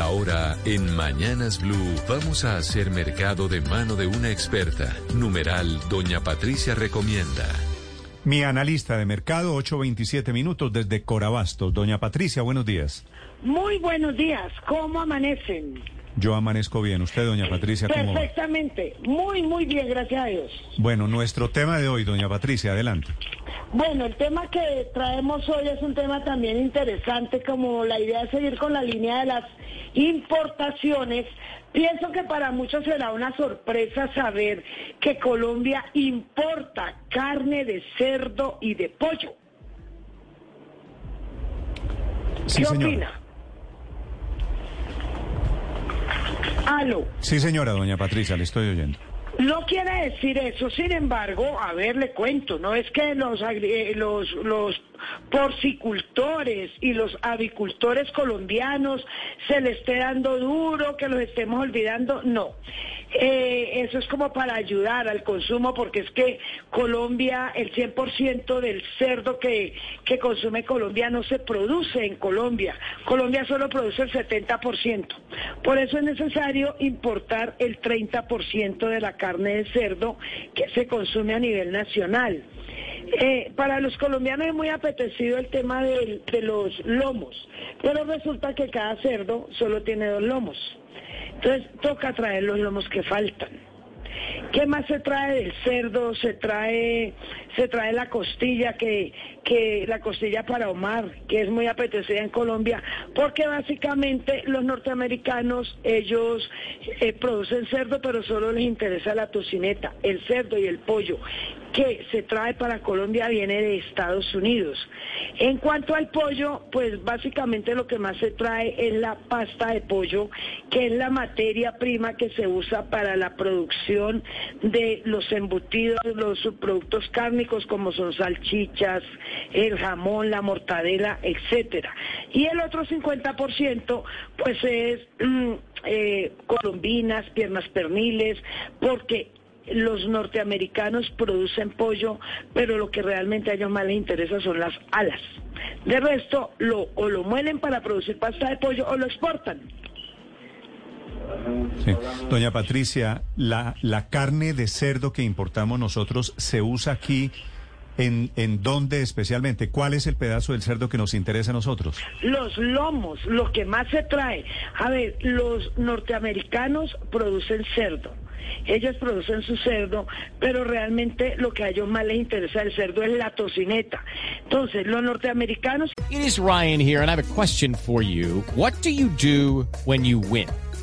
Ahora, en Mañanas Blue, vamos a hacer mercado de mano de una experta. Numeral, Doña Patricia recomienda. Mi analista de mercado, 8.27 minutos desde Corabastos. Doña Patricia, buenos días. Muy buenos días. ¿Cómo amanecen? Yo amanezco bien. ¿Usted, doña Patricia, cómo va? Perfectamente. Muy, muy bien, gracias a Dios. Bueno, nuestro tema de hoy, doña Patricia, adelante. Bueno, el tema que traemos hoy es un tema también interesante, como la idea de seguir con la línea de las importaciones. Pienso que para muchos será una sorpresa saber que Colombia importa carne de cerdo y de pollo. Sí, ¿Qué señora. opina? Sí, señora, doña Patricia, le estoy oyendo. No quiere decir eso, sin embargo, a ver, le cuento, no es que los, eh, los, los porcicultores y los avicultores colombianos se le esté dando duro, que los estemos olvidando, no. Eh, eso es como para ayudar al consumo, porque es que Colombia, el 100% del cerdo que, que consume Colombia no se produce en Colombia. Colombia solo produce el 70%. Por eso es necesario importar el 30% de la carne de cerdo que se consume a nivel nacional. Eh, para los colombianos es muy apetecido el tema de los lomos, pero resulta que cada cerdo solo tiene dos lomos. Entonces toca traer los lomos que faltan. ¿Qué más se trae del cerdo? Se trae, se trae la costilla, que, que la costilla para Omar, que es muy apetecida en Colombia, porque básicamente los norteamericanos, ellos eh, producen cerdo, pero solo les interesa la tocineta, el cerdo y el pollo que se trae para Colombia viene de Estados Unidos. En cuanto al pollo, pues básicamente lo que más se trae es la pasta de pollo, que es la materia prima que se usa para la producción de los embutidos, los subproductos cárnicos como son salchichas, el jamón, la mortadela, etcétera. Y el otro 50% pues es mm, eh, colombinas, piernas perniles, porque los norteamericanos producen pollo, pero lo que realmente a ellos más les interesa son las alas. De resto, lo, o lo muelen para producir pasta de pollo o lo exportan. Sí. Doña Patricia, la, la carne de cerdo que importamos nosotros se usa aquí en, en dónde especialmente. ¿Cuál es el pedazo del cerdo que nos interesa a nosotros? Los lomos, lo que más se trae. A ver, los norteamericanos producen cerdo. Ellos producen su cerdo, pero realmente lo que a ellos más les interesa del cerdo es la tocineta. Entonces, los norteamericanos It is Ryan here, and I have a question for you. What do you do when you win?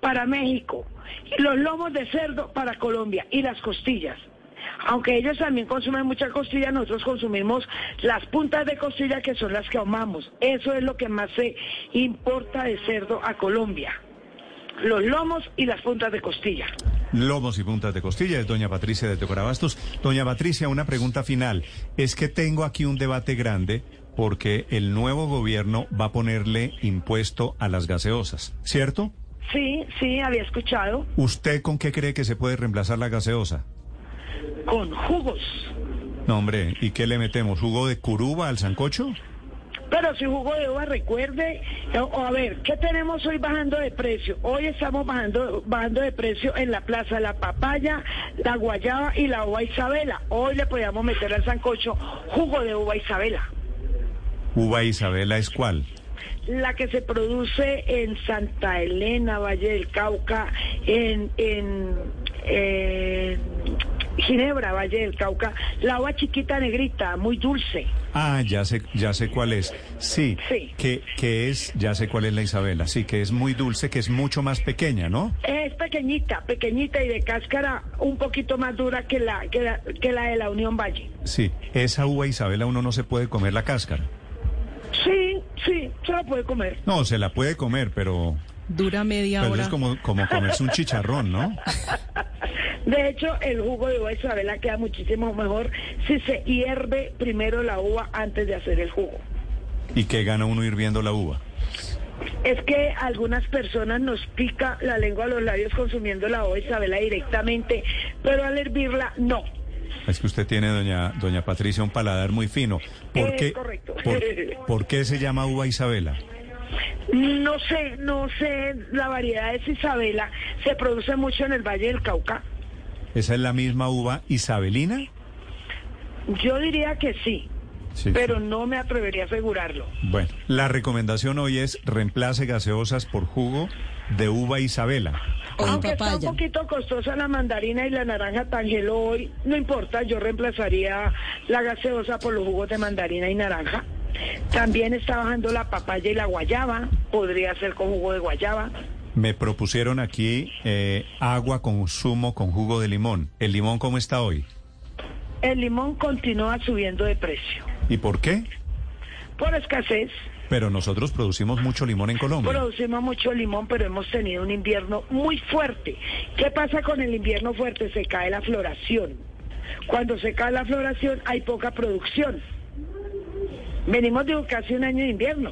para México, y los lomos de cerdo para Colombia y las costillas. Aunque ellos también consumen mucha costilla, nosotros consumimos las puntas de costilla que son las que ahumamos. Eso es lo que más se importa de cerdo a Colombia. Los lomos y las puntas de costilla. Lomos y puntas de costilla, es doña Patricia de Corabastos. Doña Patricia, una pregunta final. Es que tengo aquí un debate grande porque el nuevo gobierno va a ponerle impuesto a las gaseosas, ¿cierto? Sí, sí, había escuchado. ¿Usted con qué cree que se puede reemplazar la gaseosa? Con jugos. No, hombre, ¿y qué le metemos? ¿Jugo de curuba al sancocho? Pero si jugo de uva, recuerde, a ver, ¿qué tenemos hoy bajando de precio? Hoy estamos bajando, bajando de precio en la plaza la papaya, la guayaba y la uva Isabela. Hoy le podíamos meter al sancocho jugo de uva Isabela. ¿Uva Isabela es cuál? La que se produce en Santa Elena, Valle del Cauca, en, en, en Ginebra, Valle del Cauca, la uva chiquita negrita, muy dulce. Ah, ya sé, ya sé cuál es. Sí, Sí. Que, que es, ya sé cuál es la Isabela. Sí, que es muy dulce, que es mucho más pequeña, ¿no? Es pequeñita, pequeñita y de cáscara un poquito más dura que la, que la, que la de la Unión Valle. Sí, esa uva Isabela uno no se puede comer la cáscara. Sí, se la puede comer. No, se la puede comer, pero, Dura media pero hora. es como, como comerse un chicharrón, ¿no? De hecho, el jugo de uva Isabela queda muchísimo mejor si se hierve primero la uva antes de hacer el jugo. ¿Y qué gana uno hirviendo la uva? Es que a algunas personas nos pica la lengua a los labios consumiendo la uva Isabela directamente, pero al hervirla no. Es que usted tiene, doña, doña Patricia, un paladar muy fino. ¿Por qué, correcto. por, por qué se llama uva Isabela? No sé, no sé, la variedad es Isabela, se produce mucho en el Valle del Cauca. ¿Esa es la misma uva isabelina? Yo diría que sí, Sí, pero sí. no me atrevería a asegurarlo. Bueno, la recomendación hoy es reemplace gaseosas por jugo de uva Isabela. O Aunque está un poquito costosa la mandarina y la naranja tangelo hoy, no importa, yo reemplazaría la gaseosa por los jugos de mandarina y naranja. También está bajando la papaya y la guayaba, podría ser con jugo de guayaba. Me propusieron aquí eh, agua con zumo con jugo de limón. ¿El limón cómo está hoy? El limón continúa subiendo de precio ¿Y por qué? por escasez. Pero nosotros producimos mucho limón en Colombia. Producimos mucho limón, pero hemos tenido un invierno muy fuerte. ¿Qué pasa con el invierno fuerte? Se cae la floración. Cuando se cae la floración hay poca producción. Venimos de casi un año de invierno.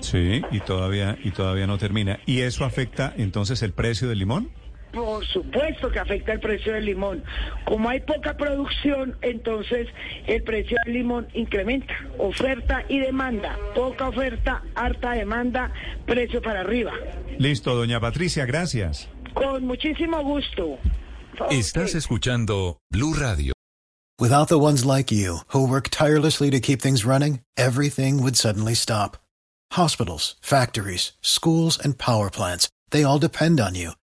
Sí, y todavía, y todavía no termina. ¿Y eso afecta entonces el precio del limón? Por supuesto que afecta el precio del limón. Como hay poca producción, entonces el precio del limón incrementa. Oferta y demanda. Poca oferta, harta demanda, precio para arriba. Listo, doña Patricia, gracias. Con muchísimo gusto. Estás escuchando Blue Radio. Without the ones like you, who work tirelessly to keep things running, everything would suddenly stop. Hospitals, factories, schools, and power plants, they all depend on you.